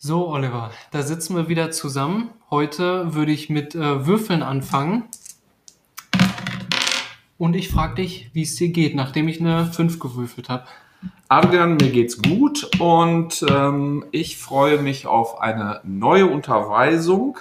So, Oliver, da sitzen wir wieder zusammen. Heute würde ich mit äh, Würfeln anfangen. Und ich frage dich, wie es dir geht, nachdem ich eine 5 gewürfelt habe. Adrian, mir geht's gut und ähm, ich freue mich auf eine neue Unterweisung,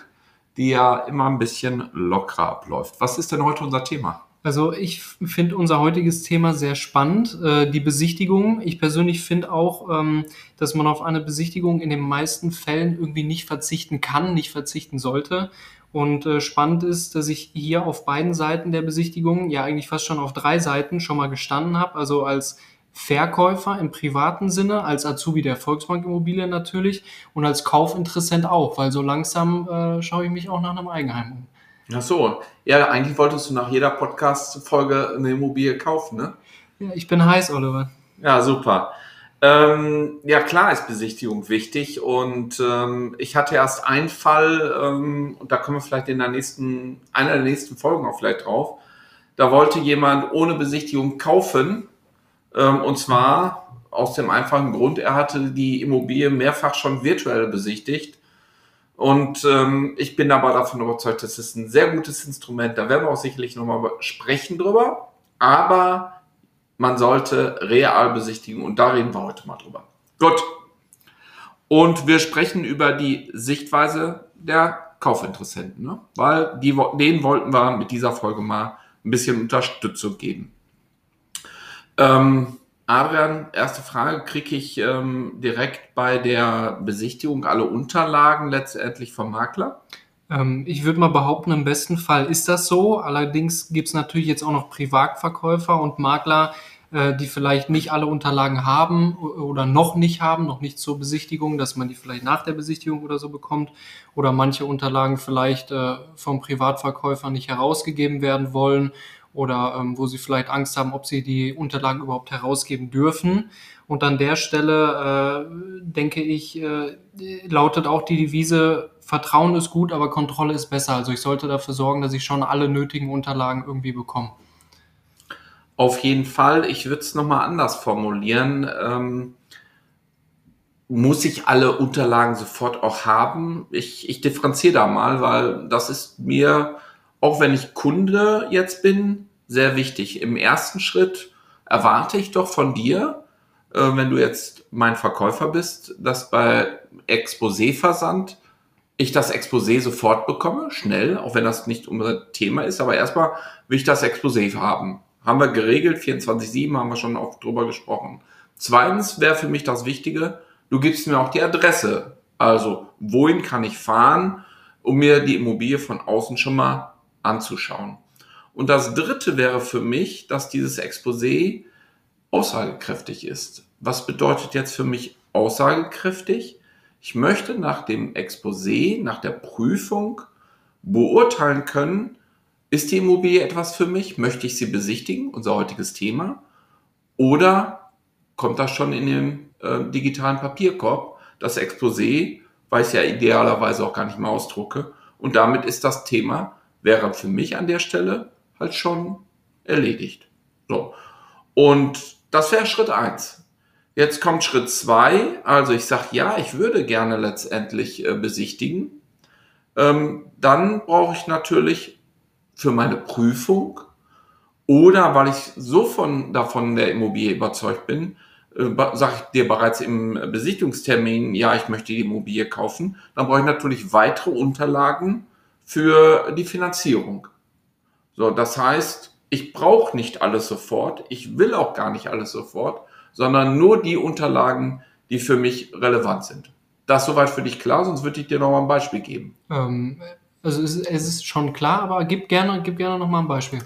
die ja immer ein bisschen lockerer abläuft. Was ist denn heute unser Thema? Also ich finde unser heutiges Thema sehr spannend, äh, die Besichtigung. Ich persönlich finde auch, ähm, dass man auf eine Besichtigung in den meisten Fällen irgendwie nicht verzichten kann, nicht verzichten sollte. Und äh, spannend ist, dass ich hier auf beiden Seiten der Besichtigung, ja eigentlich fast schon auf drei Seiten schon mal gestanden habe. Also als Verkäufer im privaten Sinne, als Azubi der Volksbank Immobilien natürlich und als Kaufinteressent auch, weil so langsam äh, schaue ich mich auch nach einem Eigenheim um. Ach so, ja, eigentlich wolltest du nach jeder Podcast-Folge eine Immobilie kaufen, ne? Ja, ich bin heiß, Oliver. Ja, super. Ähm, ja, klar ist Besichtigung wichtig und ähm, ich hatte erst einen Fall, ähm, und da kommen wir vielleicht in der nächsten, einer der nächsten Folgen auch vielleicht drauf. Da wollte jemand ohne Besichtigung kaufen ähm, und zwar aus dem einfachen Grund, er hatte die Immobilie mehrfach schon virtuell besichtigt und ähm, ich bin aber davon überzeugt, das ist ein sehr gutes Instrument. Da werden wir auch sicherlich nochmal sprechen drüber. Aber man sollte real besichtigen und da reden wir heute mal drüber. Gut. Und wir sprechen über die Sichtweise der Kaufinteressenten, ne? weil die, denen wollten wir mit dieser Folge mal ein bisschen Unterstützung geben. Ähm, Adrian, erste Frage, kriege ich ähm, direkt bei der Besichtigung alle Unterlagen letztendlich vom Makler? Ähm, ich würde mal behaupten, im besten Fall ist das so. Allerdings gibt es natürlich jetzt auch noch Privatverkäufer und Makler, äh, die vielleicht nicht alle Unterlagen haben oder noch nicht haben, noch nicht zur Besichtigung, dass man die vielleicht nach der Besichtigung oder so bekommt. Oder manche Unterlagen vielleicht äh, vom Privatverkäufer nicht herausgegeben werden wollen oder ähm, wo sie vielleicht Angst haben, ob sie die Unterlagen überhaupt herausgeben dürfen. Und an der Stelle äh, denke ich, äh, lautet auch die Devise, Vertrauen ist gut, aber Kontrolle ist besser. Also ich sollte dafür sorgen, dass ich schon alle nötigen Unterlagen irgendwie bekomme. Auf jeden Fall. Ich würde es nochmal anders formulieren. Ähm, muss ich alle Unterlagen sofort auch haben? Ich, ich differenziere da mal, weil das ist mir, auch wenn ich Kunde jetzt bin, sehr wichtig. Im ersten Schritt erwarte ich doch von dir, äh, wenn du jetzt mein Verkäufer bist, dass bei Exposé-Versand ich das Exposé sofort bekomme, schnell, auch wenn das nicht unser Thema ist, aber erstmal will ich das Exposé haben. Haben wir geregelt, 24-7 haben wir schon oft drüber gesprochen. Zweitens wäre für mich das Wichtige, du gibst mir auch die Adresse. Also, wohin kann ich fahren, um mir die Immobilie von außen schon mal anzuschauen. Und das dritte wäre für mich, dass dieses Exposé aussagekräftig ist. Was bedeutet jetzt für mich aussagekräftig? Ich möchte nach dem Exposé, nach der Prüfung beurteilen können, ist die Immobilie etwas für mich? Möchte ich sie besichtigen? Unser heutiges Thema. Oder kommt das schon in den äh, digitalen Papierkorb? Das Exposé, weil ich es ja idealerweise auch gar nicht mehr ausdrucke. Und damit ist das Thema, wäre für mich an der Stelle halt schon erledigt. So. Und das wäre Schritt eins. Jetzt kommt Schritt zwei. Also ich sage, ja, ich würde gerne letztendlich äh, besichtigen. Ähm, dann brauche ich natürlich für meine Prüfung oder weil ich so von, davon der Immobilie überzeugt bin, äh, sage ich dir bereits im Besichtigungstermin, ja, ich möchte die Immobilie kaufen, dann brauche ich natürlich weitere Unterlagen für die Finanzierung. So, das heißt, ich brauche nicht alles sofort, ich will auch gar nicht alles sofort, sondern nur die Unterlagen, die für mich relevant sind. Das ist soweit für dich klar, sonst würde ich dir noch mal ein Beispiel geben. Ähm, also es, es, ist schon klar, aber gib gerne, gib gerne noch mal ein Beispiel.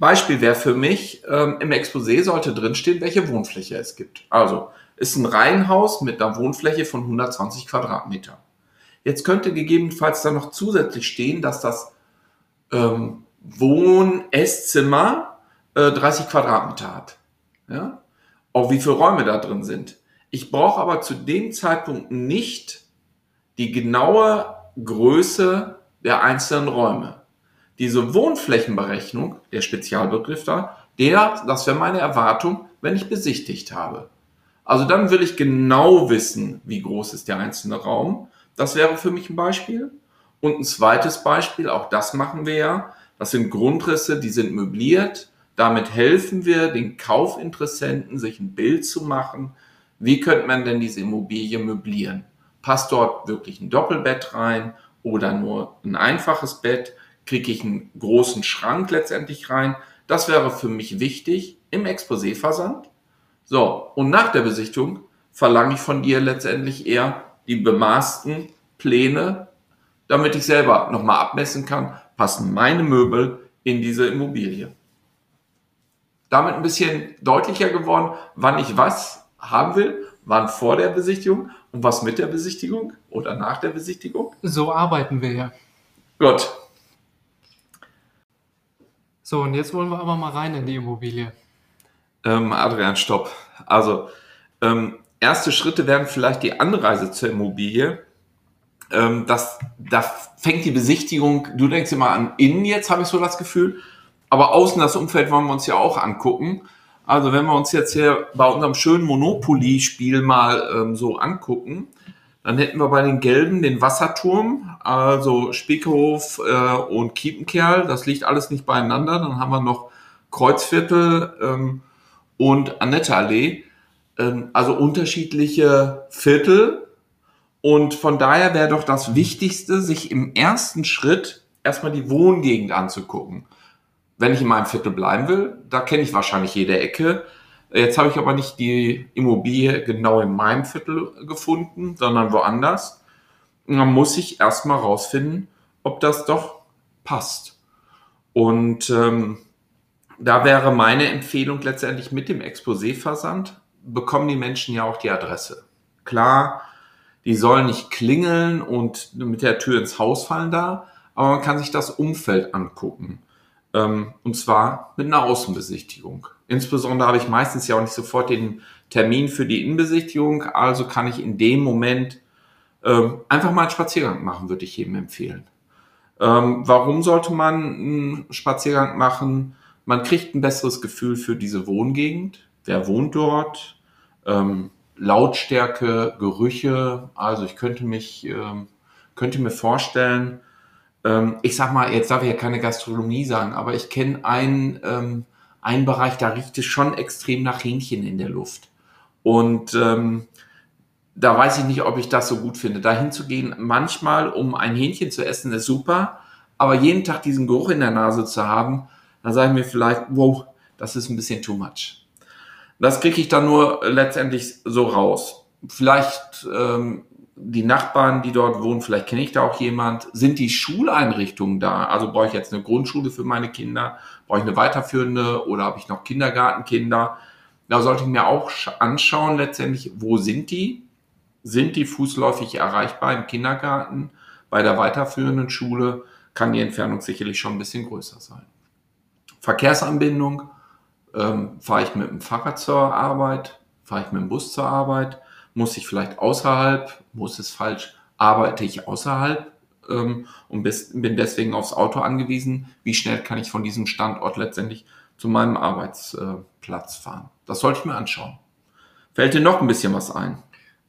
Beispiel wäre für mich, ähm, im Exposé sollte drinstehen, welche Wohnfläche es gibt. Also ist ein Reihenhaus mit einer Wohnfläche von 120 Quadratmeter. Jetzt könnte gegebenenfalls da noch zusätzlich stehen, dass das ähm, Wohn-Esszimmer äh, 30 Quadratmeter hat. Ja? Auch wie viele Räume da drin sind. Ich brauche aber zu dem Zeitpunkt nicht die genaue Größe der einzelnen Räume. Diese Wohnflächenberechnung, der Spezialbegriff da, der, das wäre meine Erwartung, wenn ich besichtigt habe. Also dann will ich genau wissen, wie groß ist der einzelne Raum. Das wäre für mich ein Beispiel. Und ein zweites Beispiel, auch das machen wir ja, das sind Grundrisse, die sind möbliert. Damit helfen wir den Kaufinteressenten, sich ein Bild zu machen. Wie könnte man denn diese Immobilie möblieren? Passt dort wirklich ein Doppelbett rein oder nur ein einfaches Bett? Kriege ich einen großen Schrank letztendlich rein? Das wäre für mich wichtig im Exposé-Versand. So, und nach der Besichtigung verlange ich von dir letztendlich eher die bemaßten Pläne, damit ich selber nochmal abmessen kann, passen meine Möbel in diese Immobilie. Damit ein bisschen deutlicher geworden, wann ich was haben will, wann vor der Besichtigung und was mit der Besichtigung oder nach der Besichtigung. So arbeiten wir ja. Gut. So, und jetzt wollen wir aber mal rein in die Immobilie. Ähm, Adrian, stopp. Also, ähm, erste Schritte wären vielleicht die Anreise zur Immobilie. Ähm, das, da fängt die Besichtigung, du denkst immer an innen jetzt, habe ich so das Gefühl, aber außen das Umfeld wollen wir uns ja auch angucken. Also wenn wir uns jetzt hier bei unserem schönen Monopoly-Spiel mal ähm, so angucken, dann hätten wir bei den Gelben den Wasserturm, also Spiekehof äh, und Kiepenkerl. Das liegt alles nicht beieinander. Dann haben wir noch Kreuzviertel ähm, und Annette-Allee. Ähm, also unterschiedliche Viertel. Und von daher wäre doch das Wichtigste, sich im ersten Schritt erstmal die Wohngegend anzugucken wenn ich in meinem Viertel bleiben will, da kenne ich wahrscheinlich jede Ecke. Jetzt habe ich aber nicht die Immobilie genau in meinem Viertel gefunden, sondern woanders. Und dann muss ich erstmal rausfinden, ob das doch passt. Und ähm, da wäre meine Empfehlung letztendlich mit dem Exposé-Versand, bekommen die Menschen ja auch die Adresse. Klar, die sollen nicht klingeln und mit der Tür ins Haus fallen da, aber man kann sich das Umfeld angucken. Ähm, und zwar mit einer Außenbesichtigung. Insbesondere habe ich meistens ja auch nicht sofort den Termin für die Innenbesichtigung, also kann ich in dem Moment ähm, einfach mal einen Spaziergang machen, würde ich jedem empfehlen. Ähm, warum sollte man einen Spaziergang machen? Man kriegt ein besseres Gefühl für diese Wohngegend. Wer wohnt dort? Ähm, Lautstärke, Gerüche. Also ich könnte mich, ähm, könnte mir vorstellen, ähm, ich sag mal, jetzt darf ich ja keine Gastronomie sagen, aber ich kenne einen, ähm, einen Bereich, da riecht es schon extrem nach Hähnchen in der Luft. Und ähm, da weiß ich nicht, ob ich das so gut finde. Dahin zu gehen, manchmal, um ein Hähnchen zu essen, ist super, aber jeden Tag diesen Geruch in der Nase zu haben, dann sage ich mir vielleicht, wow, das ist ein bisschen too much. Das kriege ich dann nur letztendlich so raus. Vielleicht ähm, die Nachbarn, die dort wohnen, vielleicht kenne ich da auch jemand, sind die Schuleinrichtungen da? Also brauche ich jetzt eine Grundschule für meine Kinder, brauche ich eine weiterführende oder habe ich noch Kindergartenkinder? Da sollte ich mir auch anschauen letztendlich, wo sind die? Sind die fußläufig erreichbar im Kindergarten? Bei der weiterführenden Schule kann die Entfernung sicherlich schon ein bisschen größer sein. Verkehrsanbindung, ähm, fahre ich mit dem Fahrrad zur Arbeit, fahre ich mit dem Bus zur Arbeit, muss ich vielleicht außerhalb, muss es falsch, arbeite ich außerhalb ähm, und bis, bin deswegen aufs Auto angewiesen. Wie schnell kann ich von diesem Standort letztendlich zu meinem Arbeitsplatz fahren? Das sollte ich mir anschauen. Fällt dir noch ein bisschen was ein?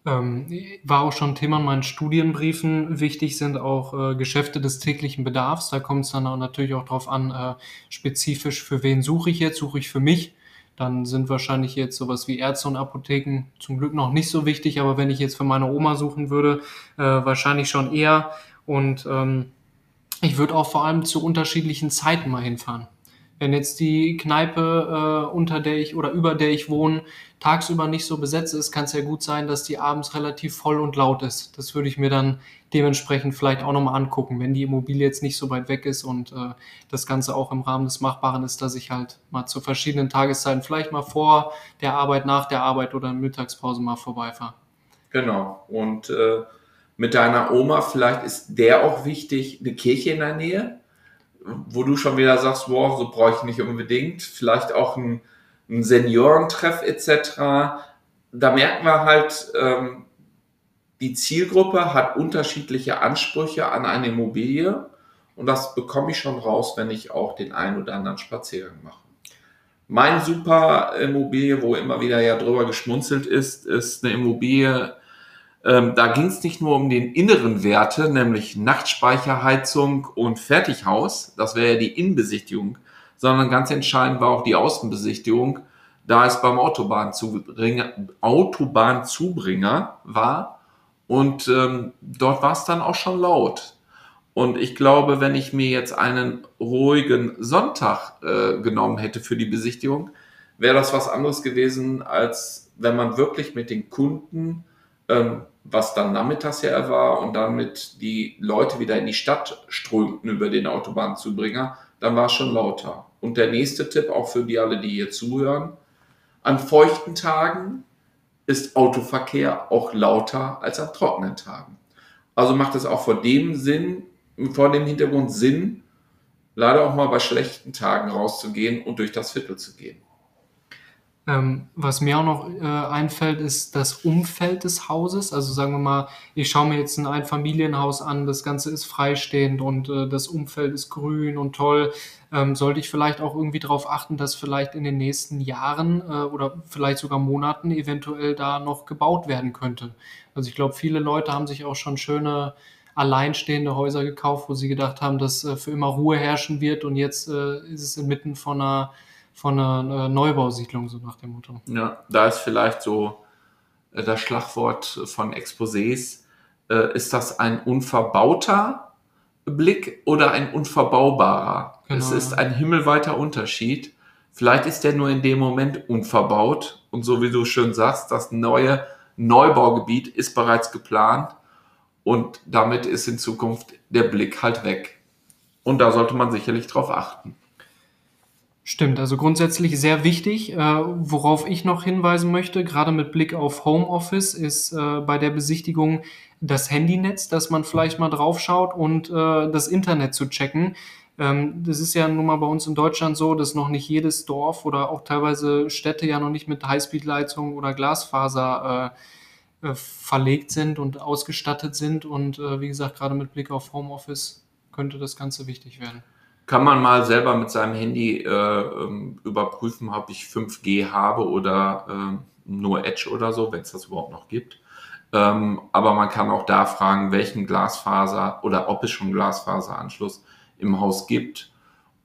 Ähm, war auch schon Thema in meinen Studienbriefen. Wichtig sind auch äh, Geschäfte des täglichen Bedarfs. Da kommt es dann auch natürlich auch darauf an, äh, spezifisch für wen suche ich jetzt. Suche ich für mich dann sind wahrscheinlich jetzt sowas wie Ärzte und Apotheken zum Glück noch nicht so wichtig, aber wenn ich jetzt für meine Oma suchen würde, äh, wahrscheinlich schon eher. Und ähm, ich würde auch vor allem zu unterschiedlichen Zeiten mal hinfahren. Wenn jetzt die Kneipe, äh, unter der ich oder über der ich wohne, tagsüber nicht so besetzt ist, kann es ja gut sein, dass die abends relativ voll und laut ist. Das würde ich mir dann dementsprechend vielleicht auch nochmal angucken, wenn die Immobilie jetzt nicht so weit weg ist und äh, das Ganze auch im Rahmen des Machbaren ist, dass ich halt mal zu verschiedenen Tageszeiten vielleicht mal vor der Arbeit, nach der Arbeit oder in Mittagspause mal vorbeifahre. Genau. Und äh, mit deiner Oma, vielleicht ist der auch wichtig, eine Kirche in der Nähe, wo du schon wieder sagst, wow, so brauche ich nicht unbedingt. Vielleicht auch ein, ein Seniorentreff etc. Da merken wir halt, ähm, die Zielgruppe hat unterschiedliche Ansprüche an eine Immobilie und das bekomme ich schon raus, wenn ich auch den einen oder anderen Spaziergang mache. Mein super Immobilie, wo immer wieder ja drüber geschmunzelt ist, ist eine Immobilie ähm, da ging es nicht nur um den inneren Werte, nämlich Nachtspeicherheizung und Fertighaus, das wäre ja die Innenbesichtigung, sondern ganz entscheidend war auch die Außenbesichtigung, da es beim Autobahnzubringer, Autobahnzubringer war und ähm, dort war es dann auch schon laut. Und ich glaube, wenn ich mir jetzt einen ruhigen Sonntag äh, genommen hätte für die Besichtigung, wäre das was anderes gewesen, als wenn man wirklich mit den Kunden ähm, was dann nachmittags ja war und damit die Leute wieder in die Stadt strömten über den Autobahnzubringer, dann war es schon lauter. Und der nächste Tipp, auch für die alle, die hier zuhören, an feuchten Tagen ist Autoverkehr auch lauter als an trockenen Tagen. Also macht es auch vor dem Sinn, vor dem Hintergrund Sinn, leider auch mal bei schlechten Tagen rauszugehen und durch das Viertel zu gehen. Ähm, was mir auch noch äh, einfällt, ist das Umfeld des Hauses. Also sagen wir mal, ich schaue mir jetzt ein Einfamilienhaus an, das Ganze ist freistehend und äh, das Umfeld ist grün und toll. Ähm, sollte ich vielleicht auch irgendwie darauf achten, dass vielleicht in den nächsten Jahren äh, oder vielleicht sogar Monaten eventuell da noch gebaut werden könnte. Also ich glaube, viele Leute haben sich auch schon schöne alleinstehende Häuser gekauft, wo sie gedacht haben, dass äh, für immer Ruhe herrschen wird und jetzt äh, ist es inmitten von einer von einer Neubausiedlung, so nach dem Motto. Ja, da ist vielleicht so äh, das Schlagwort von Exposés. Äh, ist das ein unverbauter Blick oder ein unverbaubarer? Genau. Es ist ein himmelweiter Unterschied. Vielleicht ist der nur in dem Moment unverbaut und so wie du schön sagst, das neue Neubaugebiet ist bereits geplant und damit ist in Zukunft der Blick halt weg. Und da sollte man sicherlich drauf achten. Stimmt, also grundsätzlich sehr wichtig. Äh, worauf ich noch hinweisen möchte, gerade mit Blick auf Homeoffice, ist äh, bei der Besichtigung das Handynetz, dass man vielleicht mal drauf schaut und äh, das Internet zu checken. Ähm, das ist ja nun mal bei uns in Deutschland so, dass noch nicht jedes Dorf oder auch teilweise Städte ja noch nicht mit Highspeed-Leitung oder Glasfaser äh, äh, verlegt sind und ausgestattet sind. Und äh, wie gesagt, gerade mit Blick auf Homeoffice könnte das Ganze wichtig werden kann man mal selber mit seinem Handy äh, ähm, überprüfen, ob ich 5G habe oder äh, nur Edge oder so, wenn es das überhaupt noch gibt. Ähm, aber man kann auch da fragen, welchen Glasfaser oder ob es schon Glasfaseranschluss im Haus gibt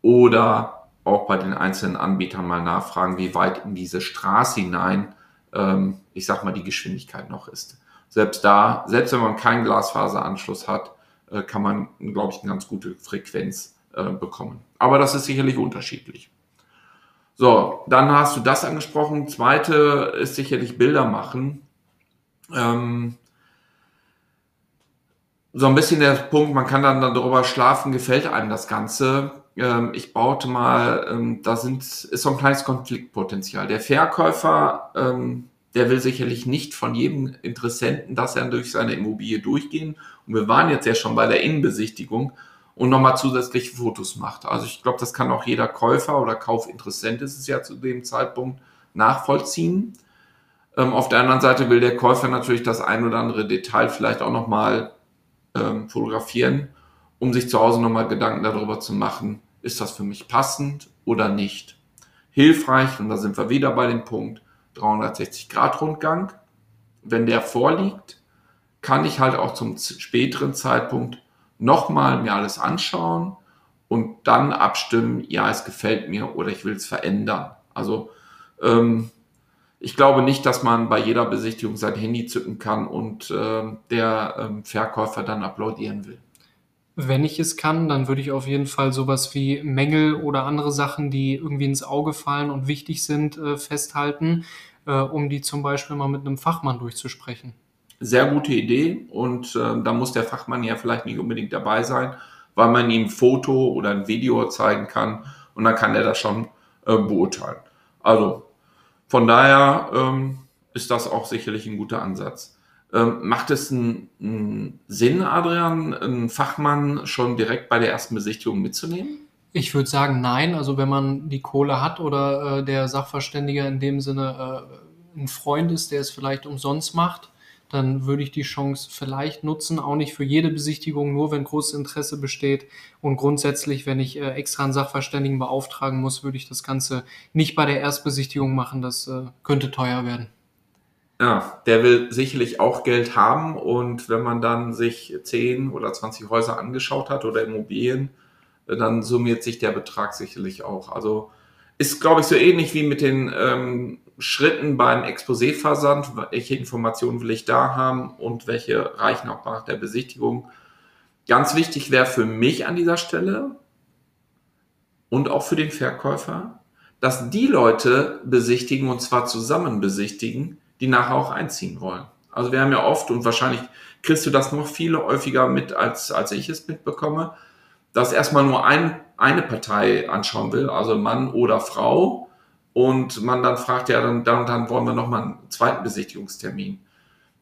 oder auch bei den einzelnen Anbietern mal nachfragen, wie weit in diese Straße hinein, ähm, ich sag mal, die Geschwindigkeit noch ist. Selbst da, selbst wenn man keinen Glasfaseranschluss hat, äh, kann man, glaube ich, eine ganz gute Frequenz äh, bekommen. Aber das ist sicherlich unterschiedlich. So, dann hast du das angesprochen. Zweite ist sicherlich Bilder machen. Ähm, so ein bisschen der Punkt, man kann dann darüber schlafen, gefällt einem das Ganze. Ähm, ich baute mal, ähm, da sind, ist so ein kleines Konfliktpotenzial. Der Verkäufer, ähm, der will sicherlich nicht von jedem Interessenten, dass er durch seine Immobilie durchgehen. Und wir waren jetzt ja schon bei der Innenbesichtigung und nochmal zusätzliche Fotos macht. Also ich glaube, das kann auch jeder Käufer oder Kaufinteressent ist es ja zu dem Zeitpunkt nachvollziehen. Ähm, auf der anderen Seite will der Käufer natürlich das ein oder andere Detail vielleicht auch nochmal ähm, fotografieren, um sich zu Hause nochmal Gedanken darüber zu machen, ist das für mich passend oder nicht. Hilfreich, und da sind wir wieder bei dem Punkt 360 Grad Rundgang. Wenn der vorliegt, kann ich halt auch zum späteren Zeitpunkt nochmal mir alles anschauen und dann abstimmen, ja, es gefällt mir oder ich will es verändern. Also ähm, ich glaube nicht, dass man bei jeder Besichtigung sein Handy zücken kann und äh, der ähm, Verkäufer dann applaudieren will. Wenn ich es kann, dann würde ich auf jeden Fall sowas wie Mängel oder andere Sachen, die irgendwie ins Auge fallen und wichtig sind, äh, festhalten, äh, um die zum Beispiel mal mit einem Fachmann durchzusprechen. Sehr gute Idee und äh, da muss der Fachmann ja vielleicht nicht unbedingt dabei sein, weil man ihm ein Foto oder ein Video zeigen kann und dann kann er das schon äh, beurteilen. Also von daher ähm, ist das auch sicherlich ein guter Ansatz. Ähm, macht es einen, Sinn, Adrian, einen Fachmann schon direkt bei der ersten Besichtigung mitzunehmen? Ich würde sagen, nein. Also wenn man die Kohle hat oder äh, der Sachverständige in dem Sinne äh, ein Freund ist, der es vielleicht umsonst macht, dann würde ich die Chance vielleicht nutzen, auch nicht für jede Besichtigung, nur wenn großes Interesse besteht. Und grundsätzlich, wenn ich äh, extra einen Sachverständigen beauftragen muss, würde ich das Ganze nicht bei der Erstbesichtigung machen. Das äh, könnte teuer werden. Ja, der will sicherlich auch Geld haben und wenn man dann sich 10 oder 20 Häuser angeschaut hat oder Immobilien, dann summiert sich der Betrag sicherlich auch. Also ist, glaube ich, so ähnlich wie mit den ähm, Schritten beim Exposé-Versand. Welche Informationen will ich da haben und welche reichen auch nach der Besichtigung? Ganz wichtig wäre für mich an dieser Stelle und auch für den Verkäufer, dass die Leute besichtigen und zwar zusammen besichtigen, die nachher auch einziehen wollen. Also wir haben ja oft und wahrscheinlich kriegst du das noch viel häufiger mit, als, als ich es mitbekomme, dass erstmal nur ein, eine Partei anschauen will, also Mann oder Frau, und man dann fragt, ja, dann, dann, dann wollen wir nochmal einen zweiten Besichtigungstermin.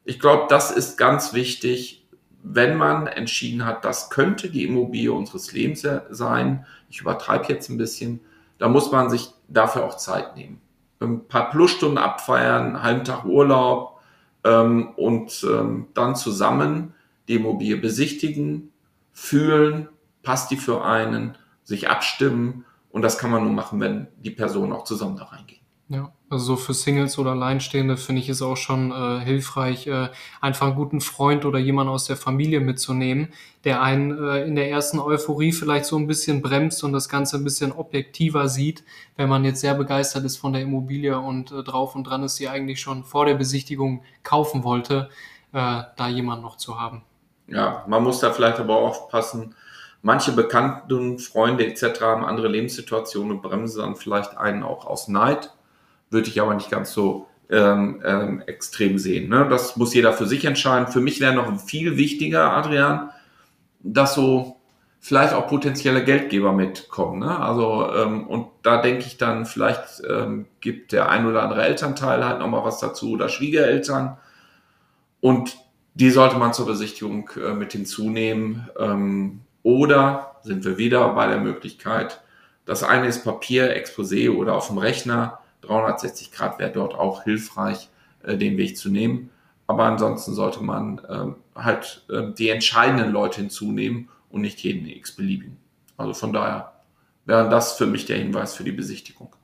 Ich glaube, das ist ganz wichtig, wenn man entschieden hat, das könnte die Immobilie unseres Lebens sein, ich übertreibe jetzt ein bisschen, da muss man sich dafür auch Zeit nehmen ein paar Plusstunden abfeiern, einen halben Tag Urlaub ähm, und ähm, dann zusammen die Immobilie besichtigen, fühlen, passt die für einen, sich abstimmen und das kann man nur machen, wenn die Personen auch zusammen da reingehen. Ja, also so für Singles oder Alleinstehende finde ich es auch schon äh, hilfreich, äh, einfach einen guten Freund oder jemanden aus der Familie mitzunehmen, der einen äh, in der ersten Euphorie vielleicht so ein bisschen bremst und das Ganze ein bisschen objektiver sieht, wenn man jetzt sehr begeistert ist von der Immobilie und äh, drauf und dran ist, sie eigentlich schon vor der Besichtigung kaufen wollte, äh, da jemanden noch zu haben. Ja, man muss da vielleicht aber auch aufpassen. Manche Bekannten, Freunde etc. haben andere Lebenssituationen und bremsen dann vielleicht einen auch aus Neid würde ich aber nicht ganz so ähm, ähm, extrem sehen. Ne? Das muss jeder für sich entscheiden. Für mich wäre noch viel wichtiger, Adrian, dass so vielleicht auch potenzielle Geldgeber mitkommen. Ne? Also ähm, und da denke ich dann, vielleicht ähm, gibt der ein oder andere Elternteil halt nochmal was dazu oder Schwiegereltern. Und die sollte man zur Besichtigung äh, mit hinzunehmen. Ähm, oder sind wir wieder bei der Möglichkeit, das eine ist Papier, Exposé oder auf dem Rechner 360 Grad wäre dort auch hilfreich, äh, den Weg zu nehmen. Aber ansonsten sollte man ähm, halt äh, die entscheidenden Leute hinzunehmen und nicht jeden x-beliebigen. Also von daher wäre das für mich der Hinweis für die Besichtigung.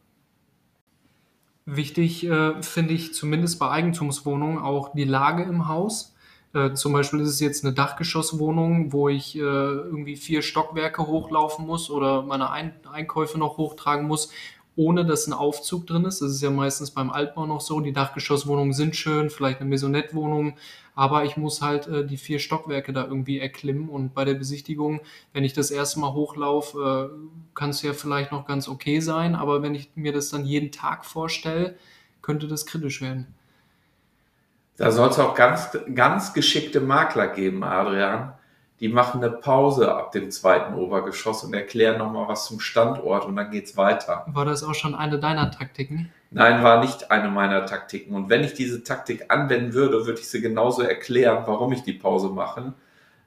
Wichtig äh, finde ich zumindest bei Eigentumswohnungen auch die Lage im Haus. Äh, zum Beispiel ist es jetzt eine Dachgeschosswohnung, wo ich äh, irgendwie vier Stockwerke hochlaufen muss oder meine Ein Einkäufe noch hochtragen muss ohne dass ein Aufzug drin ist. Das ist ja meistens beim Altbau noch so. Die Dachgeschosswohnungen sind schön, vielleicht eine Maisonette-Wohnung, aber ich muss halt äh, die vier Stockwerke da irgendwie erklimmen. Und bei der Besichtigung, wenn ich das erste Mal hochlaufe, äh, kann es ja vielleicht noch ganz okay sein, aber wenn ich mir das dann jeden Tag vorstelle, könnte das kritisch werden. Da soll es auch ganz, ganz geschickte Makler geben, Adrian, die machen eine Pause ab dem zweiten Obergeschoss und erklären nochmal was zum Standort und dann geht's weiter. War das auch schon eine deiner Taktiken? Nein, war nicht eine meiner Taktiken. Und wenn ich diese Taktik anwenden würde, würde ich sie genauso erklären, warum ich die Pause mache.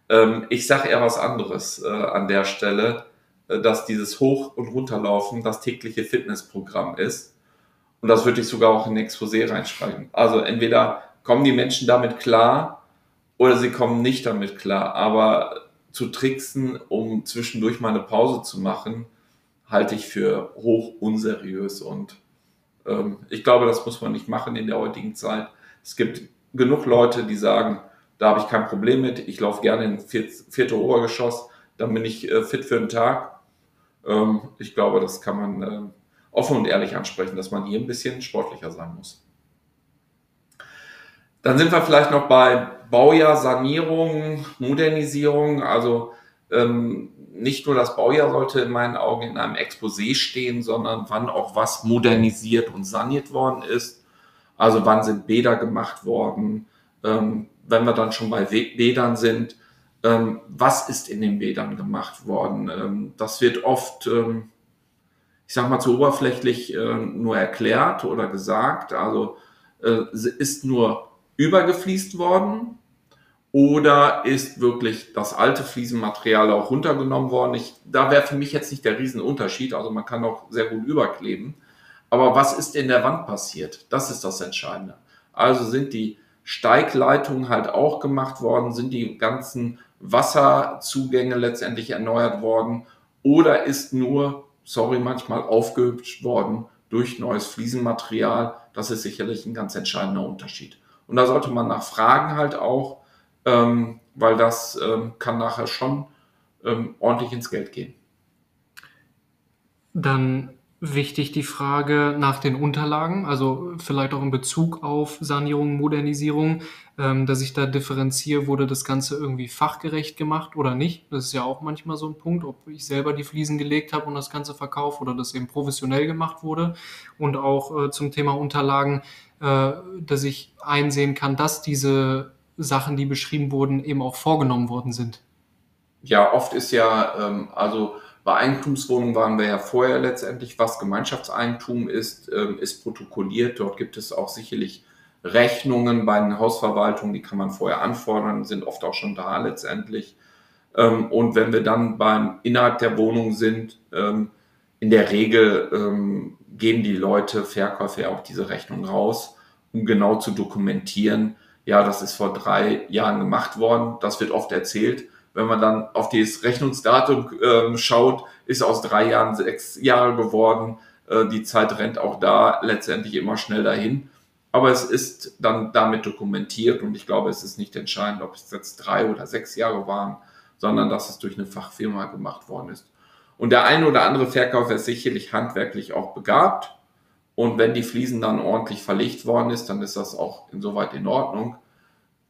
Ähm, ich sage eher was anderes äh, an der Stelle, äh, dass dieses Hoch- und Runterlaufen das tägliche Fitnessprogramm ist. Und das würde ich sogar auch in ein Exposé reinschreiben. Also entweder kommen die Menschen damit klar, oder sie kommen nicht damit klar. Aber zu tricksen, um zwischendurch mal eine Pause zu machen, halte ich für hoch unseriös. Und ähm, ich glaube, das muss man nicht machen in der heutigen Zeit. Es gibt genug Leute, die sagen, da habe ich kein Problem mit, ich laufe gerne in vierte Obergeschoss, dann bin ich äh, fit für den Tag. Ähm, ich glaube, das kann man äh, offen und ehrlich ansprechen, dass man hier ein bisschen sportlicher sein muss. Dann sind wir vielleicht noch bei Baujahr, Sanierung, Modernisierung. Also ähm, nicht nur das Baujahr sollte in meinen Augen in einem Exposé stehen, sondern wann auch was modernisiert und saniert worden ist. Also wann sind Bäder gemacht worden? Ähm, wenn wir dann schon bei Bädern sind, ähm, was ist in den Bädern gemacht worden? Ähm, das wird oft, ähm, ich sag mal, zu oberflächlich äh, nur erklärt oder gesagt. Also äh, ist nur übergefliest worden oder ist wirklich das alte Fliesenmaterial auch runtergenommen worden? Ich, da wäre für mich jetzt nicht der Riesenunterschied. Also man kann auch sehr gut überkleben. Aber was ist in der Wand passiert? Das ist das Entscheidende. Also sind die Steigleitungen halt auch gemacht worden? Sind die ganzen Wasserzugänge letztendlich erneuert worden? Oder ist nur, sorry, manchmal aufgehübscht worden durch neues Fliesenmaterial? Das ist sicherlich ein ganz entscheidender Unterschied. Und da sollte man nachfragen halt auch, ähm, weil das ähm, kann nachher schon ähm, ordentlich ins Geld gehen. Dann wichtig die Frage nach den Unterlagen, also vielleicht auch in Bezug auf Sanierung, Modernisierung, ähm, dass ich da differenziere, wurde das Ganze irgendwie fachgerecht gemacht oder nicht. Das ist ja auch manchmal so ein Punkt, ob ich selber die Fliesen gelegt habe und das Ganze verkaufe oder das eben professionell gemacht wurde. Und auch äh, zum Thema Unterlagen, äh, dass ich einsehen kann, dass diese Sachen, die beschrieben wurden, eben auch vorgenommen worden sind. Ja, oft ist ja, ähm, also bei Eigentumswohnungen waren wir ja vorher letztendlich, was Gemeinschaftseigentum ist, ähm, ist protokolliert. Dort gibt es auch sicherlich Rechnungen bei den Hausverwaltungen, die kann man vorher anfordern, sind oft auch schon da letztendlich. Ähm, und wenn wir dann beim innerhalb der Wohnung sind, ähm, in der Regel geben die Leute, Verkäufer auch diese Rechnung raus, um genau zu dokumentieren, ja, das ist vor drei Jahren gemacht worden. Das wird oft erzählt. Wenn man dann auf das Rechnungsdatum ähm, schaut, ist aus drei Jahren sechs Jahre geworden. Äh, die Zeit rennt auch da letztendlich immer schnell dahin. Aber es ist dann damit dokumentiert und ich glaube, es ist nicht entscheidend, ob es jetzt drei oder sechs Jahre waren, sondern dass es durch eine Fachfirma gemacht worden ist. Und der eine oder andere Verkäufer ist sicherlich handwerklich auch begabt und wenn die Fliesen dann ordentlich verlegt worden ist, dann ist das auch insoweit in Ordnung.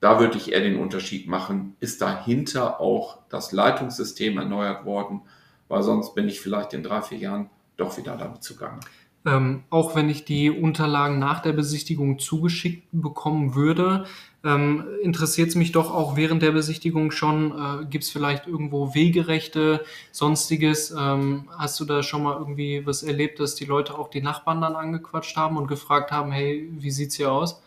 Da würde ich eher den Unterschied machen, ist dahinter auch das Leitungssystem erneuert worden, weil sonst bin ich vielleicht in drei, vier Jahren doch wieder damit zugange. Ähm, auch wenn ich die Unterlagen nach der Besichtigung zugeschickt bekommen würde, ähm, interessiert es mich doch auch während der Besichtigung schon, äh, gibt es vielleicht irgendwo Wegerechte, sonstiges? Ähm, hast du da schon mal irgendwie was erlebt, dass die Leute auch die Nachbarn dann angequatscht haben und gefragt haben, hey, wie sieht's hier aus?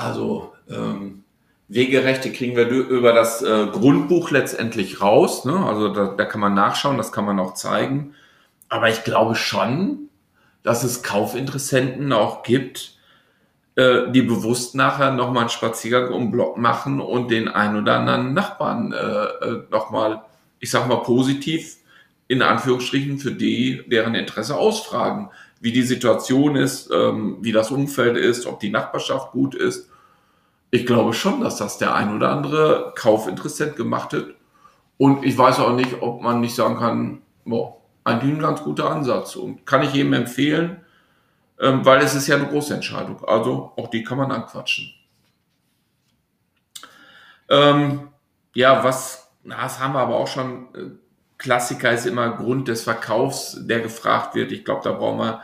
Also ähm, Wegerechte kriegen wir über das äh, Grundbuch letztendlich raus. Ne? Also da, da kann man nachschauen, das kann man auch zeigen. Aber ich glaube schon, dass es Kaufinteressenten auch gibt, äh, die bewusst nachher nochmal einen Spaziergang um Block machen und den ein oder anderen Nachbarn äh, äh nochmal, ich sag mal, positiv in Anführungsstrichen für die, deren Interesse ausfragen, wie die Situation ist, ähm, wie das Umfeld ist, ob die Nachbarschaft gut ist. Ich glaube schon, dass das der ein oder andere Kaufinteressent gemacht hat. Und ich weiß auch nicht, ob man nicht sagen kann, boah, eigentlich ein ganz guter Ansatz und kann ich jedem empfehlen, ähm, weil es ist ja eine große Entscheidung. Also auch die kann man anquatschen. Ähm, ja, was, das haben wir aber auch schon. Äh, Klassiker ist immer Grund des Verkaufs, der gefragt wird. Ich glaube, da brauchen wir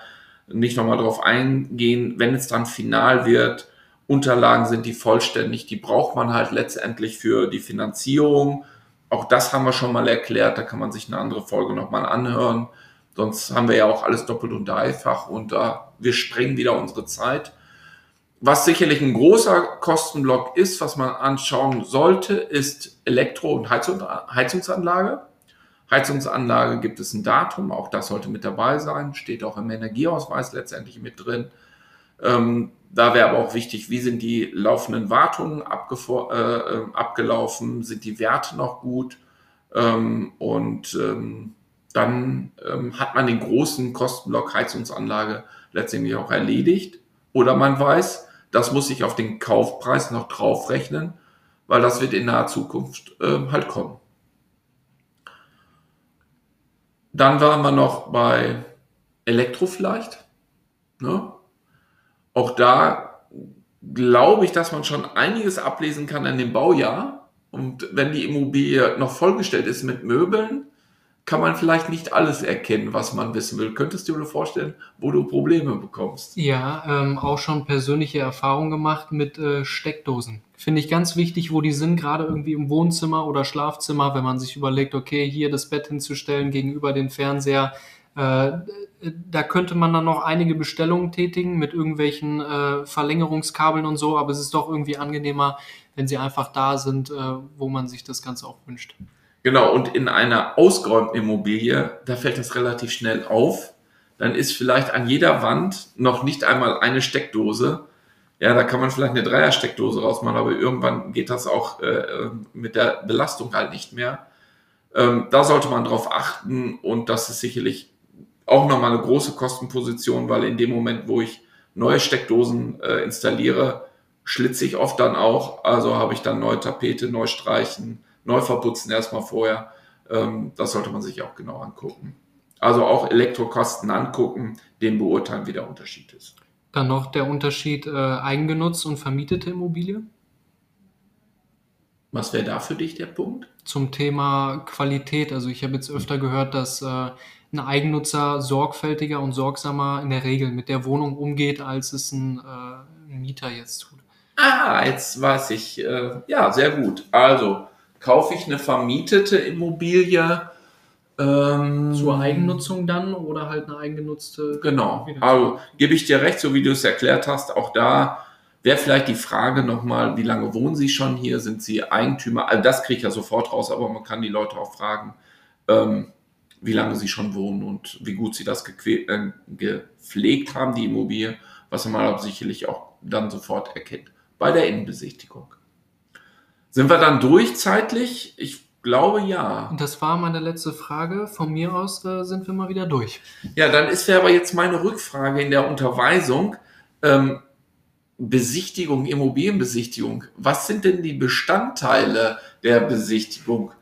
nicht nochmal drauf eingehen. Wenn es dann final wird, Unterlagen sind die vollständig, die braucht man halt letztendlich für die Finanzierung auch das haben wir schon mal erklärt, da kann man sich eine andere Folge nochmal anhören. Sonst haben wir ja auch alles doppelt und dreifach und uh, wir sprengen wieder unsere Zeit. Was sicherlich ein großer Kostenblock ist, was man anschauen sollte, ist Elektro- und Heizungsanlage. Heizungsanlage gibt es ein Datum, auch das sollte mit dabei sein, steht auch im Energieausweis letztendlich mit drin. Ähm, da wäre aber auch wichtig, wie sind die laufenden Wartungen äh, äh, abgelaufen, sind die Werte noch gut ähm, und ähm, dann ähm, hat man den großen Kostenblock Heizungsanlage letztendlich auch erledigt. Oder man weiß, das muss ich auf den Kaufpreis noch draufrechnen, weil das wird in naher Zukunft äh, halt kommen. Dann waren wir noch bei Elektro vielleicht. Ne? Auch da glaube ich, dass man schon einiges ablesen kann an dem Baujahr. Und wenn die Immobilie noch vollgestellt ist mit Möbeln, kann man vielleicht nicht alles erkennen, was man wissen will. Könntest du dir vorstellen, wo du Probleme bekommst? Ja, ähm, auch schon persönliche Erfahrungen gemacht mit äh, Steckdosen. Finde ich ganz wichtig, wo die sind, gerade irgendwie im Wohnzimmer oder Schlafzimmer, wenn man sich überlegt, okay, hier das Bett hinzustellen gegenüber den Fernseher. Äh, da könnte man dann noch einige Bestellungen tätigen mit irgendwelchen äh, Verlängerungskabeln und so, aber es ist doch irgendwie angenehmer, wenn sie einfach da sind, äh, wo man sich das Ganze auch wünscht. Genau, und in einer ausgeräumten Immobilie, da fällt das relativ schnell auf. Dann ist vielleicht an jeder Wand noch nicht einmal eine Steckdose. Ja, da kann man vielleicht eine Dreier-Steckdose rausmachen, aber irgendwann geht das auch äh, mit der Belastung halt nicht mehr. Ähm, da sollte man drauf achten und das ist sicherlich auch nochmal eine große Kostenposition, weil in dem Moment, wo ich neue Steckdosen äh, installiere, schlitze ich oft dann auch. Also habe ich dann neue Tapete, neu streichen, neu verputzen erstmal vorher. Ähm, das sollte man sich auch genau angucken. Also auch Elektrokosten angucken, den beurteilen, wie der Unterschied ist. Dann noch der Unterschied äh, eigengenutzt und vermietete Immobilie. Was wäre da für dich der Punkt? Zum Thema Qualität. Also ich habe jetzt öfter gehört, dass äh, ein Eigennutzer sorgfältiger und sorgsamer in der Regel mit der Wohnung umgeht, als es ein, äh, ein Mieter jetzt tut. Ah, jetzt weiß ich. Äh, ja, sehr gut. Also kaufe ich eine vermietete Immobilie. Ähm, Zur Eigennutzung dann oder halt eine eigengenutzte? Genau. Also gebe ich dir recht, so wie du es erklärt hast. Auch da wäre vielleicht die Frage nochmal, wie lange wohnen Sie schon hier? Sind Sie Eigentümer? Also das kriege ich ja sofort raus, aber man kann die Leute auch fragen, ähm, wie lange sie schon wohnen und wie gut sie das äh, gepflegt haben, die Immobilie, was man aber sicherlich auch dann sofort erkennt bei der Innenbesichtigung. Sind wir dann durch zeitlich? Ich glaube ja. Das war meine letzte Frage. Von mir aus äh, sind wir mal wieder durch. Ja, dann ist ja aber jetzt meine Rückfrage in der Unterweisung. Ähm, Besichtigung, Immobilienbesichtigung. Was sind denn die Bestandteile der Besichtigung?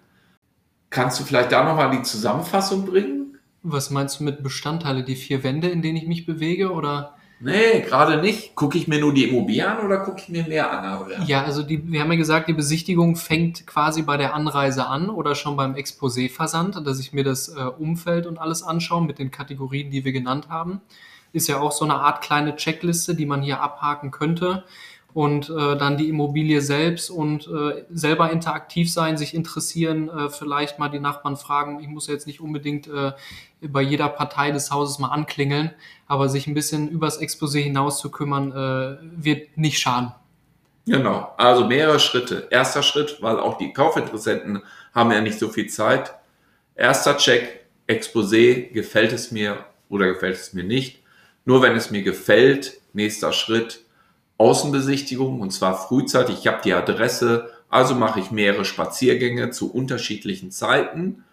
Kannst du vielleicht da nochmal die Zusammenfassung bringen? Was meinst du mit Bestandteile? Die vier Wände, in denen ich mich bewege oder? Nee, gerade nicht. Gucke ich mir nur die Immobilie an oder gucke ich mir mehr an? Ja, also die, wir haben ja gesagt, die Besichtigung fängt quasi bei der Anreise an oder schon beim Exposé-Versand, dass ich mir das äh, Umfeld und alles anschaue mit den Kategorien, die wir genannt haben. Ist ja auch so eine Art kleine Checkliste, die man hier abhaken könnte und äh, dann die Immobilie selbst und äh, selber interaktiv sein, sich interessieren, äh, vielleicht mal die Nachbarn fragen. Ich muss jetzt nicht unbedingt äh, bei jeder Partei des Hauses mal anklingeln, aber sich ein bisschen übers Exposé hinaus zu kümmern, äh, wird nicht schaden. Genau, also mehrere Schritte. Erster Schritt, weil auch die Kaufinteressenten haben ja nicht so viel Zeit. Erster Check, Exposé, gefällt es mir oder gefällt es mir nicht. Nur wenn es mir gefällt, nächster Schritt, Außenbesichtigung und zwar frühzeitig. Ich habe die Adresse, also mache ich mehrere Spaziergänge zu unterschiedlichen Zeiten.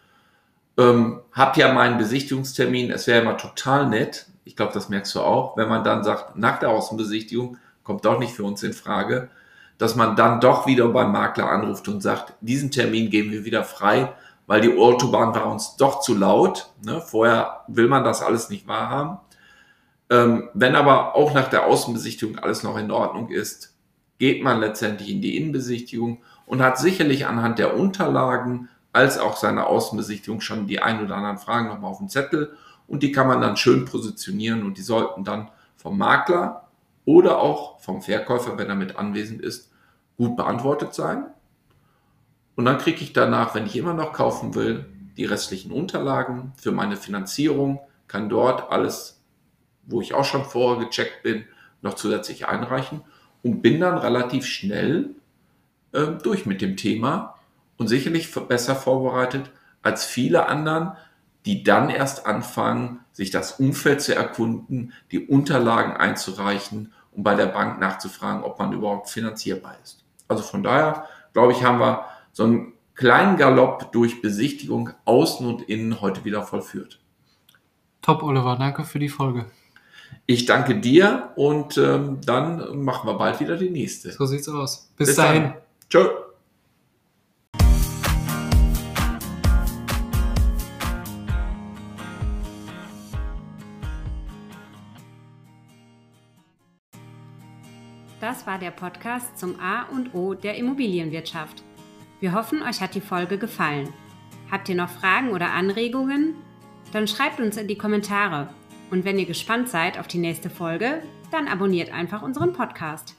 Ähm, hab ja meinen Besichtigungstermin. Es wäre immer total nett. Ich glaube, das merkst du auch, wenn man dann sagt, nach der Außenbesichtigung kommt doch nicht für uns in Frage, dass man dann doch wieder beim Makler anruft und sagt, diesen Termin geben wir wieder frei, weil die Autobahn war uns doch zu laut. Ne? Vorher will man das alles nicht wahrhaben. Ähm, wenn aber auch nach der Außenbesichtigung alles noch in Ordnung ist, geht man letztendlich in die Innenbesichtigung und hat sicherlich anhand der Unterlagen als auch seiner Außenbesichtigung schon die ein oder anderen Fragen nochmal auf dem Zettel und die kann man dann schön positionieren und die sollten dann vom Makler oder auch vom Verkäufer, wenn er mit anwesend ist, gut beantwortet sein. Und dann kriege ich danach, wenn ich immer noch kaufen will, die restlichen Unterlagen für meine Finanzierung, kann dort alles wo ich auch schon vorher gecheckt bin, noch zusätzlich einreichen und bin dann relativ schnell äh, durch mit dem Thema und sicherlich besser vorbereitet als viele anderen, die dann erst anfangen, sich das Umfeld zu erkunden, die Unterlagen einzureichen und bei der Bank nachzufragen, ob man überhaupt finanzierbar ist. Also von daher, glaube ich, haben wir so einen kleinen Galopp durch Besichtigung außen und innen heute wieder vollführt. Top, Oliver, danke für die Folge. Ich danke dir und ähm, dann machen wir bald wieder die nächste. So sieht's aus. Bis, Bis dahin. Dann. Tschö. Das war der Podcast zum A und O der Immobilienwirtschaft. Wir hoffen, euch hat die Folge gefallen. Habt ihr noch Fragen oder Anregungen? Dann schreibt uns in die Kommentare. Und wenn ihr gespannt seid auf die nächste Folge, dann abonniert einfach unseren Podcast.